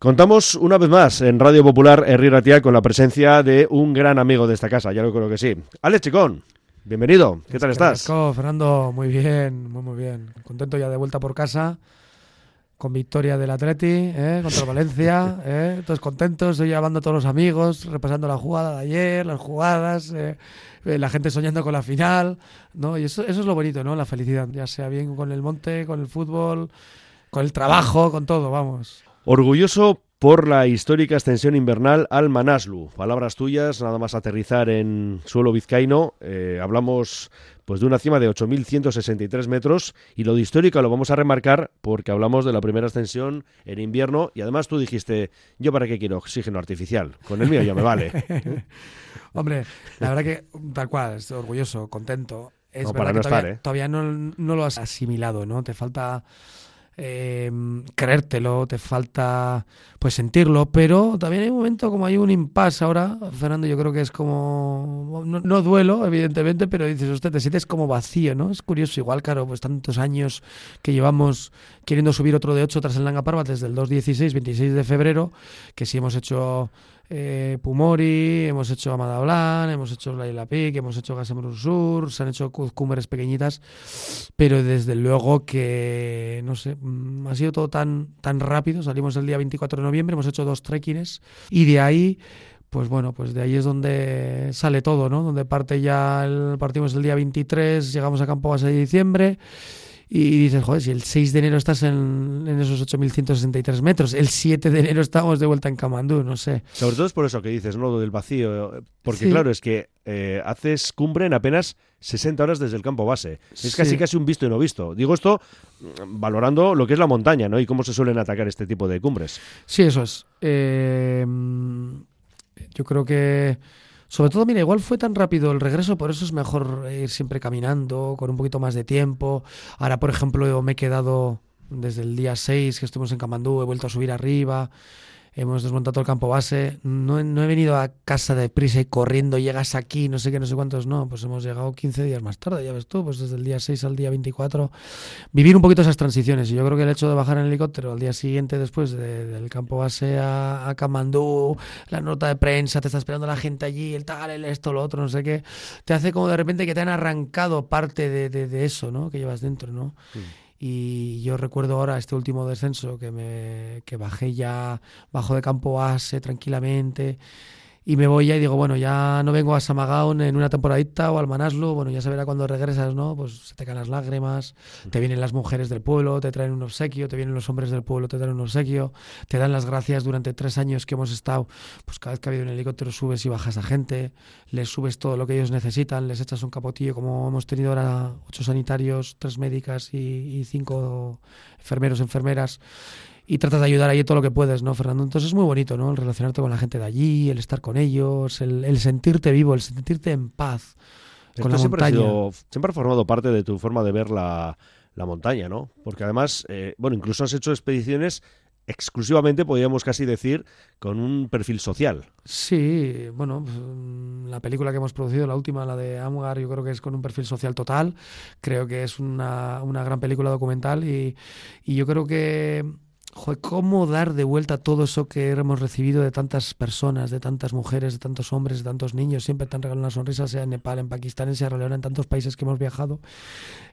Contamos una vez más en Radio Popular Herrera con la presencia de un gran amigo de esta casa, ya lo creo que sí. Alex Chicón, bienvenido, ¿qué tal estás? Fernando, muy bien, muy muy bien. Contento ya de vuelta por casa, con victoria del Atleti, ¿eh? contra Valencia, ¿eh? todos contentos, estoy llamando a todos los amigos, repasando la jugada de ayer, las jugadas, ¿eh? eh, la gente soñando con la final, ¿no? Y eso, eso es lo bonito, ¿no? La felicidad, ya sea bien con el monte, con el fútbol, con el trabajo, con todo, vamos. Orgulloso por la histórica extensión invernal al Manaslu. Palabras tuyas, nada más aterrizar en suelo vizcaíno. Eh, hablamos pues de una cima de 8.163 metros y lo de histórico lo vamos a remarcar porque hablamos de la primera extensión en invierno y además tú dijiste, yo para qué quiero oxígeno artificial, con el mío ya me vale. Hombre, la verdad que tal cual, estoy orgulloso, contento. Es No, verdad para que no todavía, estar, ¿eh? todavía no, no lo has asimilado, ¿no? Te falta eh, creértelo, te falta pues sentirlo, pero también hay un momento como hay un impasse ahora, Fernando, yo creo que es como, no, no duelo, evidentemente, pero dices, usted te sientes como vacío, ¿no? Es curioso, igual, claro, pues tantos años que llevamos queriendo subir otro de 8 tras el Langa Parbat desde el 2.16, 26 de febrero, que sí hemos hecho eh, Pumori, hemos hecho Amada Blan, hemos hecho Laila Pic, hemos hecho Gasemur Sur, se han hecho cu- cumbres pequeñitas, pero desde luego que, no sé, mm, ha sido todo tan, tan rápido. Salimos el día 24 de noviembre, hemos hecho dos trekkings y de ahí, pues bueno, pues de ahí es donde sale todo, ¿no? Donde parte ya, el, partimos el día 23, llegamos a Campo Base de diciembre. Y dices, joder, si el 6 de enero estás en, en esos 8.163 metros, el 7 de enero estamos de vuelta en Kamandú, no sé. Sobre todo es por eso que dices, ¿no? Lo del vacío. Porque Sí. claro, es que eh, haces cumbre en apenas 60 horas desde el campo base. Es Sí. casi casi un visto y no visto. Digo esto valorando lo que es la montaña, ¿no? Y cómo se suelen atacar este tipo de cumbres. Sí, eso es. Eh, yo creo que, sobre todo, mira, igual fue tan rápido el regreso, por eso es mejor ir siempre caminando, con un poquito más de tiempo. Ahora, por ejemplo, me he quedado desde el día 6 que estuvimos en Camandú, he vuelto a subir arriba. Hemos desmontado el campo base. No he, no he venido a casa de prisa y corriendo, llegas aquí, no sé qué, no sé cuántos. No, pues hemos llegado 15 días más tarde, ya ves tú, pues desde el día 6 al día 24. Vivir un poquito esas transiciones. Y yo creo que el hecho de bajar en helicóptero al día siguiente, después de- del campo base a, a Kamandú, la nota de prensa, te está esperando la gente allí, el tal, el esto, lo otro, no sé qué, te hace como de repente que te han arrancado parte de, de- de eso, ¿no? Que llevas dentro, ¿no? Y yo recuerdo ahora este último descenso que me que bajé ya bajo de campo base tranquilamente y me voy ya y digo, bueno, ya no vengo a Samagaon en una temporadita o al Manaslu, bueno, ya se verá cuando regresas, ¿no? Pues se te caen las lágrimas, te vienen las mujeres del pueblo, te traen un obsequio, te vienen los hombres del pueblo, te traen un obsequio, te dan las gracias durante tres años que hemos estado, pues cada vez que ha habido un helicóptero subes y bajas a gente, les subes todo lo que ellos necesitan, les echas un capotillo como hemos tenido ahora ocho sanitarios, tres médicas y, y cinco enfermeros, enfermeras y tratas de ayudar ahí todo lo que puedes, ¿no, Fernando? Entonces es muy bonito, ¿no? El relacionarte con la gente de allí, el estar con ellos, el, el sentirte vivo, el sentirte en paz Esto con la siempre ha, montaña. sido- siempre ha formado parte de tu forma de ver la, la montaña, ¿no? Porque además, eh, bueno, incluso has hecho expediciones exclusivamente, podríamos casi decir, con un perfil social. Sí, bueno, mm, la película que hemos producido, la última, la de Amgar, yo creo que es con un perfil social total. Creo que es una, una gran película documental y, y yo creo que, joder, cómo dar de vuelta todo eso que hemos recibido de tantas personas, de tantas mujeres, de tantos hombres, de tantos niños, siempre te han regalado una sonrisa, sea en Nepal, en Pakistán, en Sierra Leona, en tantos países que hemos viajado.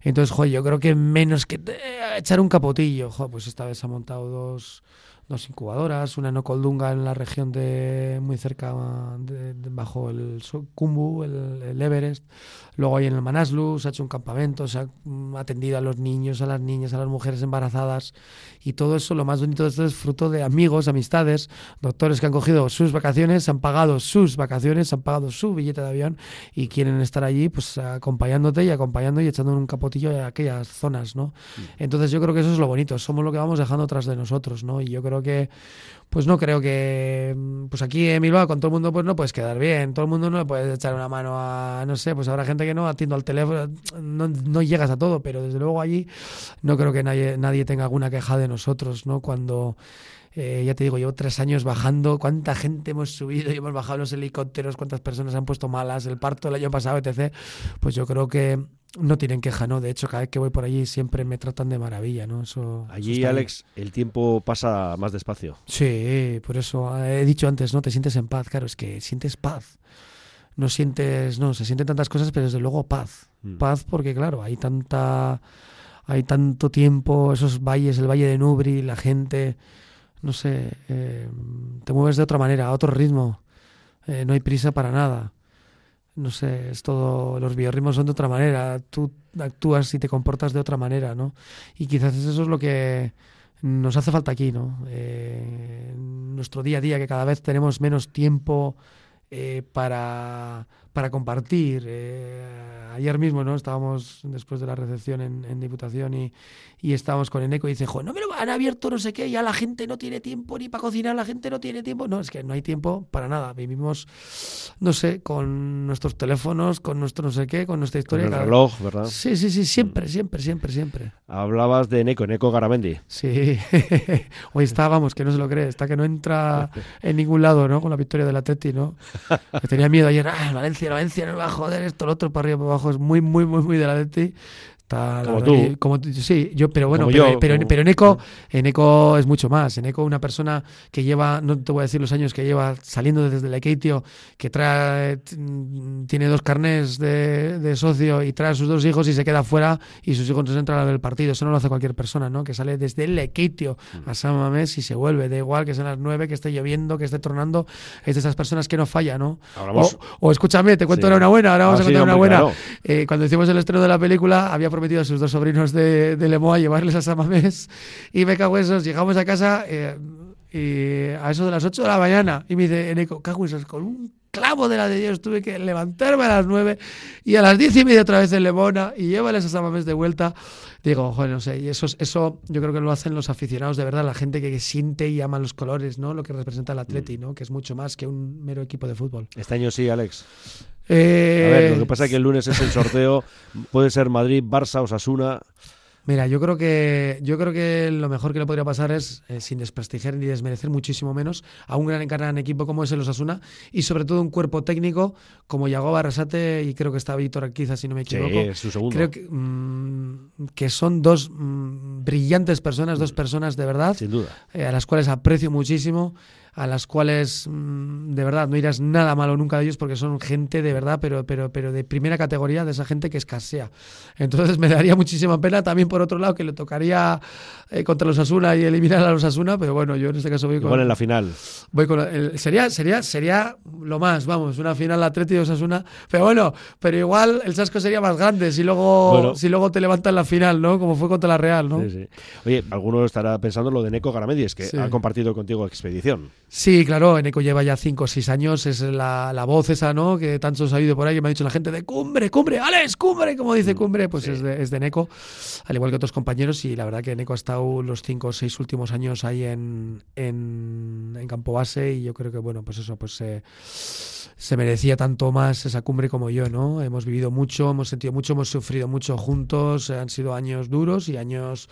Entonces, joder, yo creo que menos que eh, echar un capotillo, joder, pues esta vez han montado dos dos incubadoras, una en Ocoldunga en la región de muy cerca de, de- bajo el Kumbu, el, el Everest. Luego ahí en el Manaslu se ha hecho un campamento, se ha mm, atendido a los niños, a las niñas, a las mujeres embarazadas y todo eso, lo más bonito de esto es fruto de amigos, amistades, doctores que han cogido sus vacaciones, han pagado sus vacaciones, han pagado su billete de avión y quieren estar allí pues acompañándote y acompañando y echando un capotillo a aquellas zonas, ¿no? Entonces yo creo que eso es lo bonito, somos lo que vamos dejando tras de nosotros, ¿no? Y yo creo que, pues no creo que, mm, pues aquí en Bilbao con todo el mundo pues no puedes quedar bien, todo el mundo no le puedes echar una mano a, no sé, pues habrá gente que no atiendo al teléfono, no, no llegas a todo, pero desde luego allí no creo que nadie, nadie tenga alguna queja de nosotros, ¿no? Cuando... eh, ya te digo, llevo tres años bajando. ¿Cuánta gente hemos subido y hemos bajado los helicópteros? ¿Cuántas personas se han puesto malas? El parto el año pasado, etc. Pues yo creo que no tienen queja, ¿no? De hecho, cada vez que voy por allí siempre me tratan de maravilla, ¿no? Eso, allí, Alex, el tiempo pasa más despacio. Sí, por eso he dicho antes, ¿no? Te sientes en paz, claro, es que sientes paz. No sientes, no, se sienten tantas cosas, pero desde luego paz. Mm. Paz porque, claro, hay tanta, hay tanto tiempo, esos valles, el valle de Nubri, la gente, no sé, eh, te mueves de otra manera, a otro ritmo. Eh, no hay prisa para nada no sé, es todo, los biorritmos son de otra manera, tú actúas y te comportas de otra manera, ¿no? Y quizás eso es lo que nos hace falta aquí, ¿no? Eh, nuestro día a día, que cada vez tenemos menos tiempo para, para compartir. Eh, ayer mismo, ¿no? Estábamos después de la recepción en, Diputación y, y, estábamos con Eneco y dice, no me lo han abierto no sé qué, ya la gente no tiene tiempo ni para cocinar, la gente no tiene tiempo. No, es que no hay tiempo para nada. Vivimos, no sé, con nuestros teléfonos, con nuestro no sé qué, con nuestra historia. Con el reloj, ¿verdad? Sí, sí, sí, siempre, siempre, siempre, siempre. Hablabas de Eneco, Eneco Garamendi. Sí, hoy está, vamos, que no se lo cree, está que no entra en ningún lado, ¿no? Con la victoria del Atleti, ¿no? Que tenía miedo ayer, ah, Valencia la Valencia no va a joder esto, lo otro, para arriba, para abajo, es muy, muy, muy, muy de la ti como tú. como, sí, yo, pero bueno, pero, pero, en Eco, en Eco es mucho más. En Eco, una persona que lleva, no te voy a decir los años que lleva saliendo desde el Ekeitio, que trae, mm, tiene dos carnés de, socio y trae a sus dos hijos y se queda fuera y sus hijos no se entran del partido. Eso no lo hace cualquier persona, ¿no? Que sale desde el Ekeitio a mm. San Mamés y se vuelve. Da igual que sean las nueve, que esté lloviendo, que esté tronando. Es de esas personas que no falla, ¿no? O, escúchame, te cuento una buena, ahora vamos a contar una buena. Eh, cuando hicimos el estreno de la película, había prometido a sus dos sobrinos de, de Lemoa llevarles a Samamés y me cago en esos. Llegamos a casa eh, y a eso de las 8 de la mañana y me dice Eneco, cago esos, con un clavo de la de Dios tuve que levantarme a las 9 y a las 10 y media otra vez en Lemona y llévales a Samamés de vuelta. Digo, joder, no sé, y eso, eso yo creo que lo hacen los aficionados de verdad, la gente que, siente y ama los colores, ¿no? Lo que representa el Atleti, mm. ¿no? Que es mucho más que un mero equipo de fútbol. Este año sí, Alex. Eh, a ver, lo que pasa es que el lunes es el sorteo, puede ser Madrid, Barça, Osasuna. Mira, yo creo que yo creo que lo mejor que le podría pasar es, eh, sin desprestigiar ni desmerecer muchísimo menos, a un gran encarnado equipo como es el Osasuna y sobre todo un cuerpo técnico como Yago Barrasate y creo que está Víctor Arquiza, si no me equivoco. Sí, es su segundo. Creo que, mm, que son dos mm, brillantes personas, dos personas de verdad, sin duda, eh, a las cuales aprecio muchísimo a las cuales mm, de verdad no irás nada malo nunca de ellos porque son gente de verdad, pero, pero, pero de primera categoría, de esa gente que escasea. Entonces me daría muchísima pena también por otro lado que le tocaría eh, contra los Asuna y eliminar a los Asuna, pero bueno, yo en este caso voy con... Igual en la final. Voy con sería, sería, sería lo más, vamos, una final Atleti y Osasuna, pero bueno, pero igual el chasco sería más grande si luego, si luego te levantan la final, ¿no? Como fue contra la Real, ¿no? Sí, sí. Oye, alguno estará pensando lo de Neco Garamedies, que ha compartido contigo expedición. Sí, claro, Eneco lleva ya 5 o 6 años, es la, la, voz esa, ¿no? Que tanto se ha oído por ahí, que me ha dicho la gente de cumbre, cumbre, Alex, cumbre, como dice mm, cumbre, pues es, de, es de Eneco, al igual que otros compañeros, y la verdad que Eneco ha estado los 5 o 6 últimos años ahí en, en, en, campo base, y yo creo que, bueno, pues eso, pues se, se merecía tanto más esa cumbre como yo, ¿no? Hemos vivido mucho, hemos sentido mucho, hemos sufrido mucho juntos, han sido años duros y años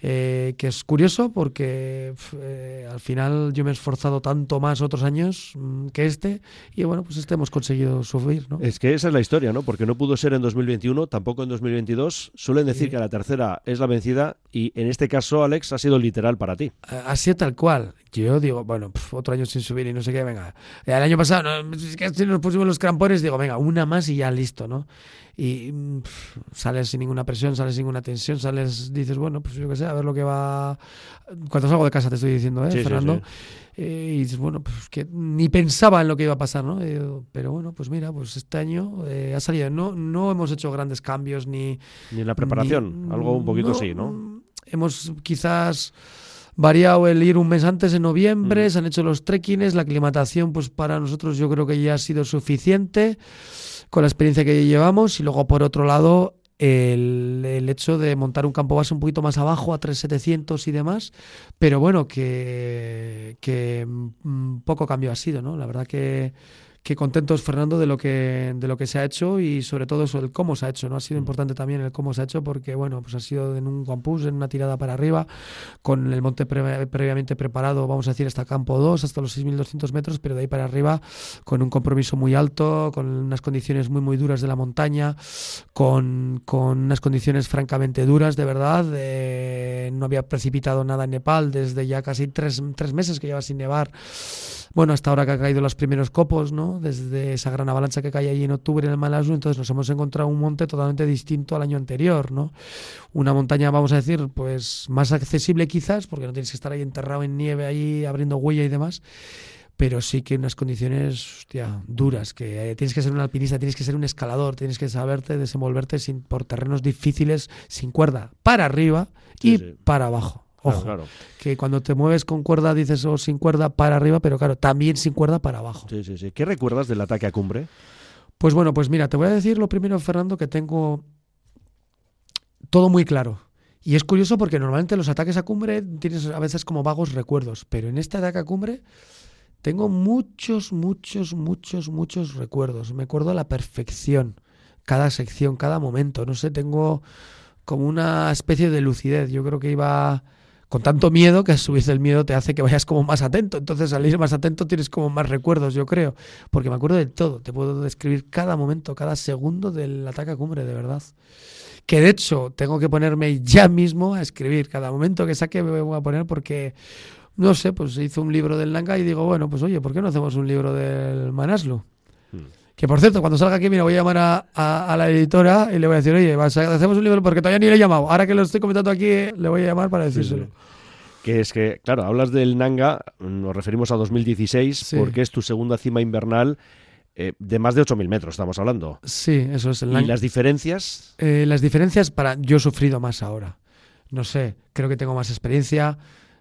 eh, que es curioso porque eh, al final yo me he esforzado tanto más otros años mm, que este y bueno, pues este hemos conseguido subir, ¿no? Es que esa es la historia, ¿no? Porque no pudo ser en 2021, tampoco en 2022. Suelen decir que la tercera es la vencida y en este caso, Alex, ha sido literal para ti. Ha sido tal cual. Yo digo, bueno, otro año sin subir y no sé qué, venga. El año pasado, no, es que nos pusimos los crampones, digo, venga, una más y ya listo, ¿no? y sales sin ninguna presión, sales sin ninguna tensión, sales, dices, bueno, pues yo qué sé, a ver lo que va. Cuando salgo de casa te estoy diciendo, ¿eh, Fernando? Eh, y dices, bueno, pues que ni pensaba en lo que iba a pasar, ¿no? Eh, pero bueno, pues mira, pues este año eh, ha salido. No, no hemos hecho grandes cambios ni. Ni en la preparación, algo un poquito así, ¿no? Hemos quizás variado el ir un mes antes en noviembre, mm. se han hecho los trekkings, la aclimatación, pues para nosotros yo creo que ya ha sido suficiente con la experiencia que llevamos y luego por otro lado el, el, hecho de montar un campo base un poquito más abajo, a 3700 y demás, pero bueno, que, que mm, poco cambio ha sido, ¿no? La verdad que, que contentos, Fernando, de lo que, de lo que se ha hecho y sobre todo eso, el cómo se ha hecho. ¿no? Ha sido importante también el cómo se ha hecho porque, bueno, pues ha sido en un campus, en una tirada para arriba, con el monte previamente preparado, vamos a decir, hasta campo 2, hasta los 6.200 metros, pero de ahí para arriba, con un compromiso muy alto, con unas condiciones muy, muy duras de la montaña, con, con unas condiciones francamente duras, de verdad. no había precipitado nada en Nepal desde ya casi tres, tres meses que lleva sin nevar bueno, hasta ahora que ha caído los primeros copos, ¿no? Desde esa gran avalancha que cae allí en octubre en el Malasu, entonces nos hemos encontrado un monte totalmente distinto al año anterior, ¿no? Una montaña, vamos a decir, pues más accesible quizás, porque no tienes que estar ahí enterrado en nieve, ahí abriendo huella y demás pero sí que unas condiciones hostia, duras, que eh, tienes que ser un alpinista, tienes que ser un escalador, tienes que saberte desenvolverte sin, por terrenos difíciles, sin cuerda, para arriba y para abajo. Ojo, que cuando te mueves con cuerda dices o sin cuerda para arriba, pero claro, también sin cuerda para abajo. Sí, sí, sí. ¿Qué recuerdas del ataque a cumbre? Pues bueno, pues mira, te voy a decir lo primero, Fernando, que tengo todo muy claro. Y es curioso porque normalmente los ataques a cumbre tienes a veces como vagos recuerdos, pero en este ataque a cumbre tengo muchos, muchos, muchos, muchos recuerdos. Me acuerdo a la perfección, cada sección, cada momento. No sé, tengo como una especie de lucidez. Yo creo que iba con tanto miedo que a su vez el miedo te hace que vayas como más atento. Entonces al ir más atento tienes como más recuerdos, yo creo. Porque me acuerdo de todo. Te puedo describir cada momento, cada segundo del ataque a cumbre, de verdad. Que de hecho tengo que ponerme ya mismo a escribir. Cada momento que saque me voy a poner porque, no sé, pues hizo un libro del Nanga y digo, bueno, pues oye, ¿por qué no hacemos un libro del Manaslu? Que por cierto, cuando salga aquí, mira, voy a llamar a, a, la editora y le voy a decir, oye, hacemos un libro porque todavía ni le he llamado. Ahora que lo estoy comentando aquí, le voy a llamar para decírselo. Que es que, claro, hablas del Nanga, nos referimos a 2016, porque es tu segunda cima invernal. Eh, de más de 8.000 metros estamos hablando. Sí, eso es el ¿Y las diferencias? Eh, las diferencias para... Yo he sufrido más ahora. No sé, creo que tengo más experiencia.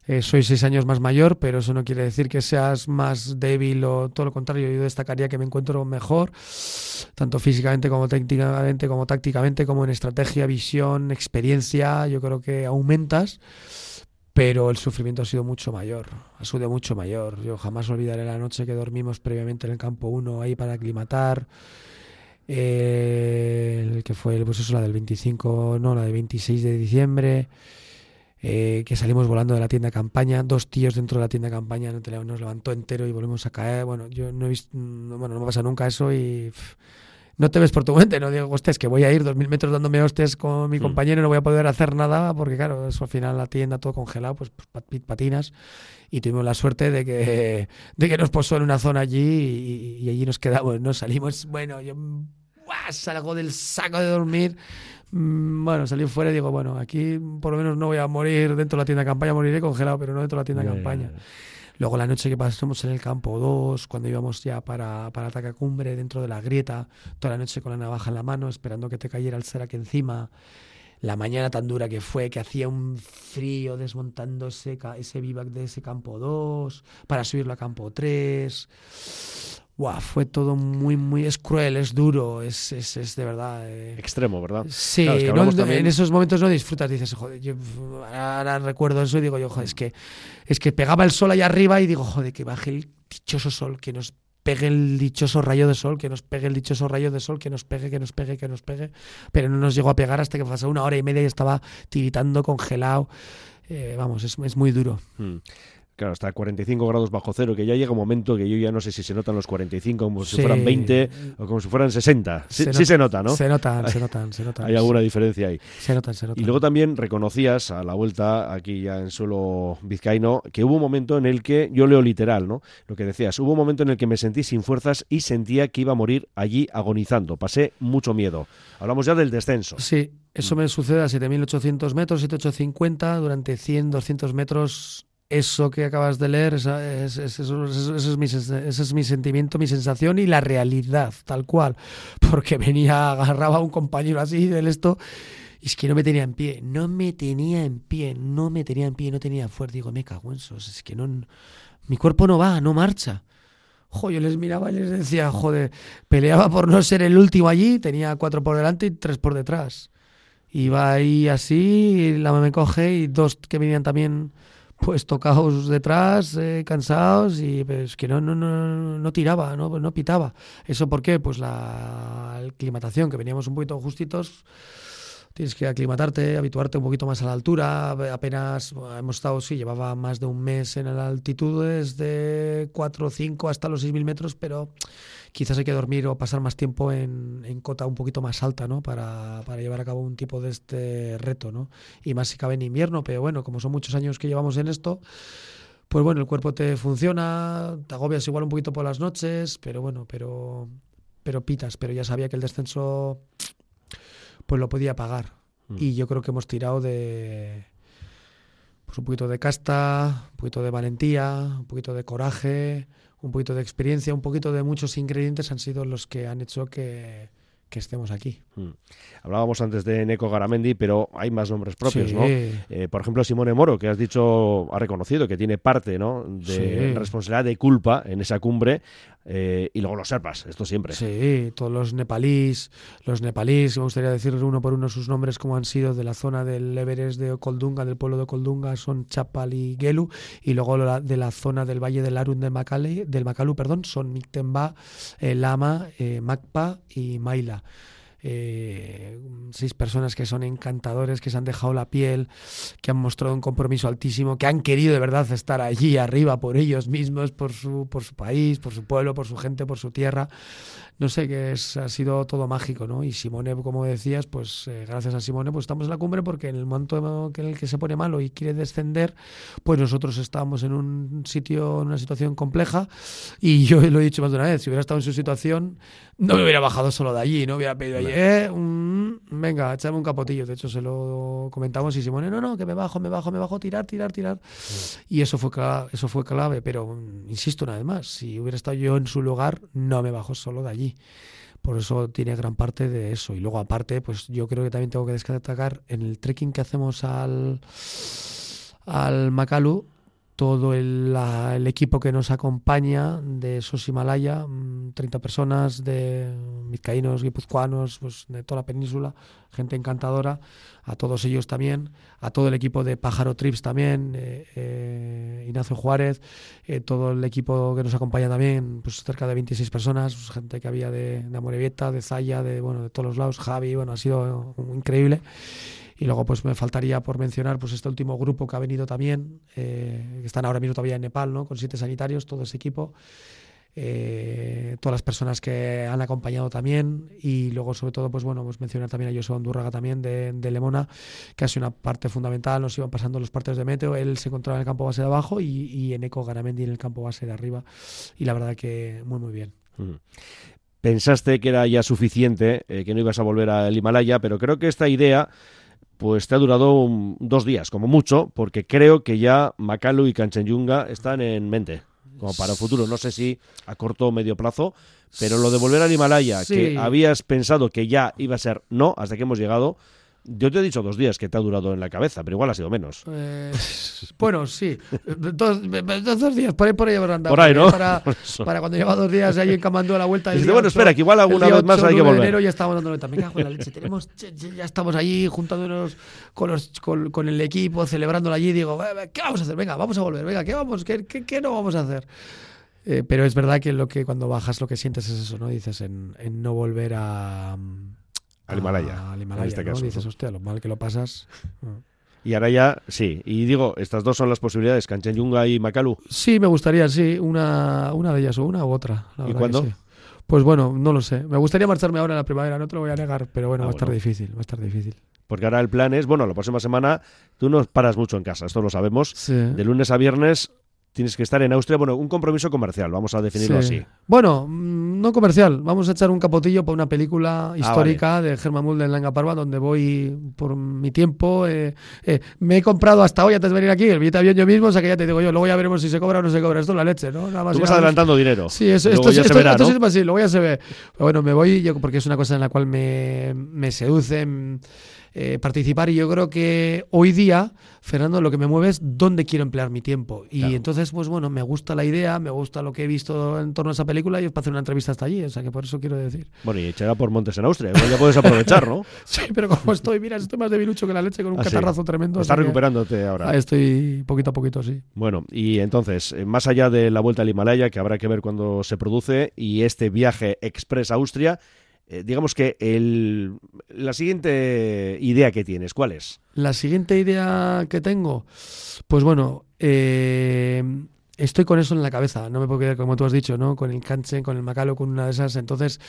Eh, soy seis años más mayor, pero eso no quiere decir que seas más débil o todo lo contrario. Yo destacaría que me encuentro mejor, tanto físicamente como técnicamente, como tácticamente, como en estrategia, visión, experiencia. Yo creo que aumentas, pero el sufrimiento ha sido mucho mayor, ha sido mucho mayor. Yo jamás olvidaré la noche que dormimos previamente en el campo 1 ahí para aclimatar. Eh, que fue, pues eso, la del 25, no, la del 26 de diciembre. Eh, que salimos volando de la tienda campaña, dos tíos dentro de la tienda campaña nos levantó entero y volvemos a caer. Bueno, yo no he visto, bueno, no me pasa nunca eso y no te ves por tu mente, no digo, hostia, que voy a ir dos mil metros dándome hostias con mi hmm. compañero y no voy a poder hacer nada porque claro, eso al final la tienda todo congelado, pues, pues patinas y tuvimos la suerte de que, de que nos posó en una zona allí y, allí nos quedamos, nos salimos, bueno, yo salgo del saco de dormir Mm, bueno, salí fuera y digo, bueno, aquí por lo menos no voy a morir dentro de la tienda de campaña, moriré congelado, pero no dentro de la tienda de campaña. Luego la noche que pasamos en el campo 2, cuando íbamos ya para, para atacar cumbre dentro de la grieta, toda la noche con la navaja en la mano, esperando que te cayera el aquí encima. La mañana tan dura que fue, que hacía un frío desmontando ese, ese vivac de ese campo 2 para subirlo a campo 3 fue todo muy, muy, es cruel, es duro, es, es, es de verdad. Eh. Extremo, ¿verdad? Sí, en esos momentos no disfrutas, dices, joder, yo ahora recuerdo eso y digo yo, joder, es que, es que pegaba el sol allá arriba y digo, joder, que baje el dichoso sol, que nos pegue el dichoso rayo de sol, que nos pegue el dichoso rayo de sol, que nos pegue, que nos pegue, que nos pegue, pero no nos llegó a pegar hasta que pasó una hora y media y estaba tiritando, congelado. Eh, vamos, es, es muy duro. Hmm. Claro, hasta 45 grados bajo cero, que ya llega un momento que yo ya no sé si se notan los 45 como si fueran 20 o como si fueran 60. Sí se, nota, ¿no? Se notan, se notan, se notan. Hay alguna diferencia ahí. Se notan, se notan. Y luego también reconocías a la vuelta, aquí ya en suelo vizcaíno, que hubo un momento en el que, yo leo literal, ¿no? Lo que decías, hubo un momento en el que me sentí sin fuerzas y sentía que iba a morir allí agonizando. Pasé mucho miedo. Hablamos ya del descenso. Sí, eso me sucede a 7.800 metros, 7.850, durante 100, 200 metros eso que acabas de leer, eso, es, mi, ese es mi sentimiento, mi sensación y la realidad, tal cual. Porque venía, agarraba a un compañero así del esto y es que no me tenía en pie, no me tenía en pie, no me tenía en pie, no tenía fuerza. Digo, me cago en eso, es que no, mi cuerpo no va, no marcha. Jo, yo les miraba y les decía, joder, peleaba por no ser el último allí, tenía cuatro por delante y tres por detrás. Iba ahí así, la me coge y dos que venían también pues tocados detrás, eh, cansados y pues, que no, no, no, no tiraba, no, no pitaba. ¿Eso por qué? Pues la aclimatación, que veníamos un poquito justitos tienes que aclimatarte, habituarte un poquito más a la altura. Apenas hemos estado, sí, llevaba más de un mes en altitudes de 4 o 5 hasta los 6.000 metros, pero quizás hay que dormir o pasar más tiempo en, en cota un poquito más alta, ¿no? Para, para, llevar a cabo un tipo de este reto, ¿no? Y más si cabe en invierno, pero bueno, como son muchos años que llevamos en esto, pues bueno, el cuerpo te funciona, te agobias igual un poquito por las noches, pero bueno, pero, pero pitas, pero ya sabía que el descenso pues lo podía pagar. Mm. Y yo creo que hemos tirado de pues un poquito de casta, un poquito de valentía, un poquito de coraje, un poquito de experiencia, un poquito de muchos ingredientes han sido los que han hecho que, que estemos aquí. Mm. Hablábamos antes de Neko Garamendi, pero hay más nombres propios, ¿no? Eh, por ejemplo, Simone Moro, que has dicho, ha reconocido que tiene parte ¿no? de responsabilidad de culpa en esa cumbre. Eh, y luego los serpas, esto siempre. Sí, todos los nepalíes, los nepalíes, me gustaría decir uno por uno sus nombres como han sido de la zona del Everest de Okoldunga, del pueblo de Okoldunga, son Chapal y Gelu, y luego de la zona del Valle del Arun del, Macale, del Macalu, perdón, son Miktemba, eh, Lama, eh, y Maila eh, seis personas que son encantadores, que se han dejado la piel, que han mostrado un compromiso altísimo, que han querido de verdad estar allí arriba por ellos mismos, por su, por su país, por su pueblo, por su gente, por su tierra no sé, que es, ha sido todo mágico, ¿no? Y Simone, como decías, pues eh, gracias a Simone, pues estamos en la cumbre porque en el momento en el que se pone malo y quiere descender, pues nosotros estábamos en un sitio, en una situación compleja y yo lo he dicho más de una vez, si hubiera estado en su situación, no me hubiera bajado solo de allí, no hubiera pedido allí, eh, venga, échame un capotillo, de hecho se lo comentamos y Simone, no, no, que me bajo, me bajo, me bajo, tirar, tirar, tirar. Y eso fue, eso fue clave, pero insisto una vez más, si hubiera estado yo en su lugar, no me bajo solo de allí. Por eso tiene gran parte de eso. Y luego aparte, pues yo creo que también tengo que destacar en el trekking que hacemos al, al Makalu, todo el, equipo que nos acompaña de esos Himalaya, 30 mm, personas de vizcaínos, guipuzcoanos, pues de toda la península, gente encantadora, a todos ellos también, a todo el equipo de Pájaro Trips también, eh, eh, Ignacio Juárez, eh, todo el equipo que nos acompaña también, pues cerca de 26 personas, pues, gente que había de, de Amorebieta, de Zaya, de, bueno, de todos los lados, Javi, bueno, ha sido increíble. Y luego pues me faltaría por mencionar pues este último grupo que ha venido también, eh, que están ahora mismo todavía en Nepal, ¿no? con siete sanitarios, todo ese equipo. Eh, todas las personas que han acompañado también. Y luego sobre todo pues bueno pues mencionar también a José Andúrraga también de, Lemona que ha sido una parte fundamental. Nos iban pasando los partes de meteo. Él se encontraba en el campo base de abajo y, y en Eco Garamendi en el campo base de arriba. Y la verdad que muy muy bien. Pensaste que era ya suficiente eh, que no ibas a volver al Himalaya pero creo que esta idea pues te ha durado dos días, como mucho, porque creo que ya Makalu y Kanchenyunga están en mente, como para el futuro. No sé si a corto o medio plazo, pero lo de volver al Himalaya, que habías pensado que ya iba a ser no, hasta que hemos llegado, yo te he dicho dos días que te ha durado en la cabeza, pero igual ha sido menos. Eh, bueno, sí. Dos, dos, días, por ahí, por ahí habrán Por ahí, ¿no? Para, para, cuando lleva dos días ahí encamando la vuelta. Dice, bueno, espera, que igual alguna vez más hay que volver. enero ya estamos dando vuelta. Me cago en la leche. Tenemos, ya estamos allí juntándonos con, los, con, con el equipo, celebrándolo allí. Digo, ¿qué vamos a hacer? Venga, vamos a volver. Venga, ¿qué, vamos, qué, qué, qué no vamos a hacer? Eh, pero es verdad que lo que cuando bajas lo que sientes es eso, ¿no? Dices en, en no volver a al Himalaya. Al Himalaya, en este caso. Dices, hostia, lo mal que lo pasas. Y ahora ya, sí. Y digo, estas dos son las posibilidades, Kanchenjunga y Makalu. Sí, me gustaría, sí. Una, una de ellas o una u otra. ¿Y cuándo? Pues bueno, no lo sé. Me gustaría marcharme ahora en la primavera, no te lo voy a negar, pero bueno, ah, va a estar difícil, va a estar difícil. Porque ahora el plan es, bueno, la próxima semana tú no paras mucho en casa, esto lo sabemos. De lunes a viernes tienes que estar en Austria, bueno, un compromiso comercial, vamos a definirlo así. Bueno, mm, no comercial, vamos a echar un capotillo para una película ah, histórica de Germán Mulder en Langa Parva, donde voy por mi tiempo. Eh, eh, me he comprado hasta hoy, antes de venir aquí, el billete de avión yo mismo, o sea que ya te digo yo, luego ya veremos si se cobra o no se cobra. Esto es la leche, ¿no? Nada más Tú vas adelantando dinero. Sí, eso, esto, ya esto, se verá, esto, ¿no? así, luego ya se ve. Pero bueno, me voy yo porque es una cosa en la cual me, me seduce eh, participar y yo creo que hoy día, Fernando, lo que me mueve es dónde quiero emplear mi tiempo. Y entonces, pues bueno, me gusta la idea, me gusta lo que he visto en torno a esa película y os para hacer una entrevista hasta allí, o sea que por eso quiero decir. Bueno, y echará por montes en Austria, ya puedes aprovechar, ¿no? sí, pero como estoy, mira, estoy más debilucho que la leche con un ah, catarrazo tremendo. Estás recuperándote ahora. estoy poquito a poquito, sí. Bueno, y entonces, eh, más allá de la vuelta al Himalaya, que habrá que ver cuando se produce, y este viaje express a Austria, eh, digamos que el, la siguiente idea que tienes, ¿cuál es? La siguiente idea que tengo, pues bueno, eh, estoy con eso en la cabeza, no me puedo quedar, como tú has dicho, ¿no? Con el Kanchen, con el Macalo, con una de esas. Entonces,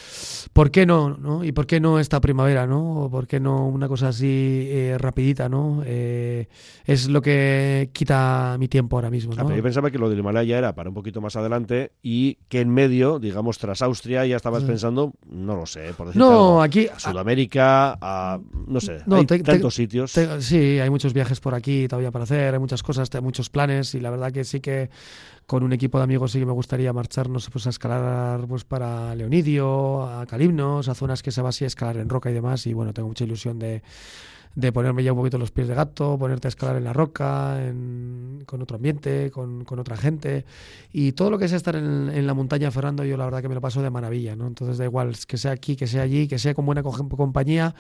¿por qué no? no? ¿Y por qué no esta primavera, no? ¿O por qué no una cosa así eh, rapidita, no? Eh, es lo que quita mi tiempo ahora mismo, ¿no? yo pensaba que lo del Himalaya era para un poquito más adelante y que en medio, digamos, tras Austria ya estabas pensando, no lo sé, por decir no, aquí, a Sudamérica, a, no sé, hay tantos sitios. sí, hay muchos viajes por aquí todavía para hacer, hay muchas cosas, hay muchos planes y la verdad que sí que con un equipo de amigos sí que me gustaría marcharnos pues, a escalar pues, para Leonidio, a Calimnos, a zonas que se va así a escalar en roca y demás. Y bueno, tengo mucha ilusión de, de ponerme ya un poquito los pies de gato, ponerte a escalar en la roca, con otro ambiente, con, otra gente. Y todo lo que sea estar en, la montaña, Fernando, yo la verdad que me lo paso de maravilla, ¿no? Entonces da igual que sea aquí, que sea allí, que sea con buena compañía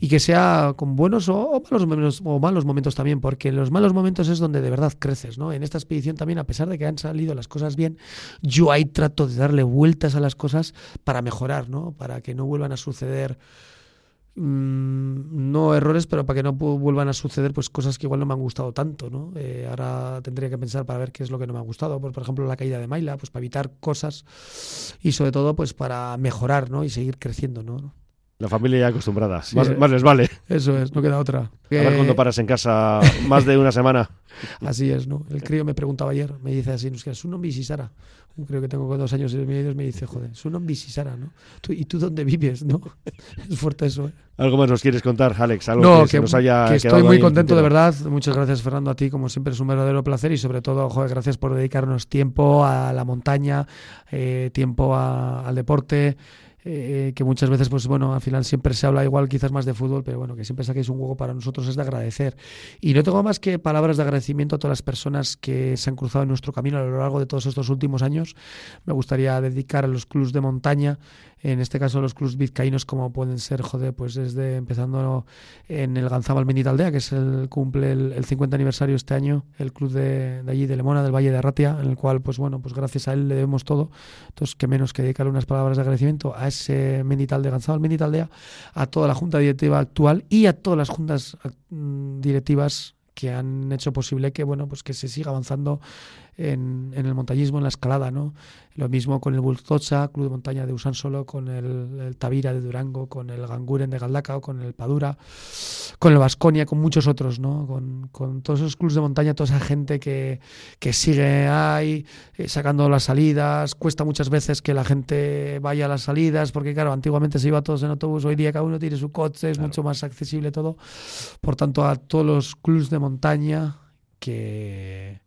y que sea con buenos o, malos, momentos, o malos momentos también, porque en los malos momentos es donde de verdad creces, ¿no? En esta expedición también, a pesar de que han salido las cosas bien, yo ahí trato de darle vueltas a las cosas para mejorar, ¿no? Para que no vuelvan a suceder Mm, no errores, pero para que no vuelvan a suceder pues cosas que igual no me han gustado tanto, ¿no? Eh, ahora tendría que pensar para ver qué es lo que no me ha gustado, por, ejemplo la caída de Maila, pues para evitar cosas y sobre todo pues para mejorar, ¿no? Y seguir creciendo, ¿no? La familia ya acostumbrada, más, les vale. Eso es, no queda otra. A ver cuando paras en casa más de una semana. Así es, ¿no? El crío me preguntaba ayer, me dice así, es un nombre Sara creo que tengo dos años y medio, me dice, joder, es un nombre Sara, ¿no? ¿Y tú dónde vives, no? es fuerte eso, ¿eh? ¿Algo más nos quieres contar, Alex? ¿Algo que, nos haya que estoy muy contento, de verdad. Muchas gracias, Fernando, a ti, como siempre, es un verdadero placer y sobre todo, joder, gracias por dedicarnos tiempo a la montaña, eh, tiempo al deporte. Eh, que muchas veces, pues bueno, al final siempre se habla igual quizás más de fútbol, pero bueno, que siempre saquéis un juego para nosotros es de agradecer. Y no tengo más que palabras de agradecimiento a todas las personas que se han cruzado en nuestro camino a lo largo de todos estos últimos años. Me gustaría dedicar a los clubs de montaña, en este caso los clubs vizcaínos como pueden ser, joder, pues desde empezando en el Ganzabal Aldea, que es el cumple el, 50 aniversario este año, el club de, allí de Lemona, del Valle de Arratia, en el cual, pues bueno, pues gracias a él le debemos todo. Entonces, que menos que dedicarle unas palabras de agradecimiento a ese Menital de Ganzabal Aldea, a toda la junta directiva actual y a todas las juntas mm, directivas que han hecho posible que bueno pues que se siga avanzando en, en, el montañismo, en la escalada, ¿no? Lo mismo con el Bultocha, Club de Montaña de Usan Solo, con el, Tavira de Durango, con el Ganguren de Galdacao, con el Padura, con el Vasconia, con muchos otros, ¿no? Con, con, todos esos clubes de montaña, toda esa gente que, que sigue ahí, eh, sacando las salidas. Cuesta muchas veces que la gente vaya a las salidas, porque claro, antiguamente se iba todos en autobús, hoy día cada uno tiene su coche, es mucho más accesible todo. Por tanto, a todos los clubes de montaña que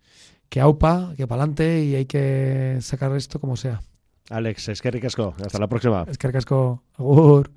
que aupa, que para adelante y hay que sacar esto como sea. Alex, es que ricasco. Hasta la próxima. Es que ricasco. Agur.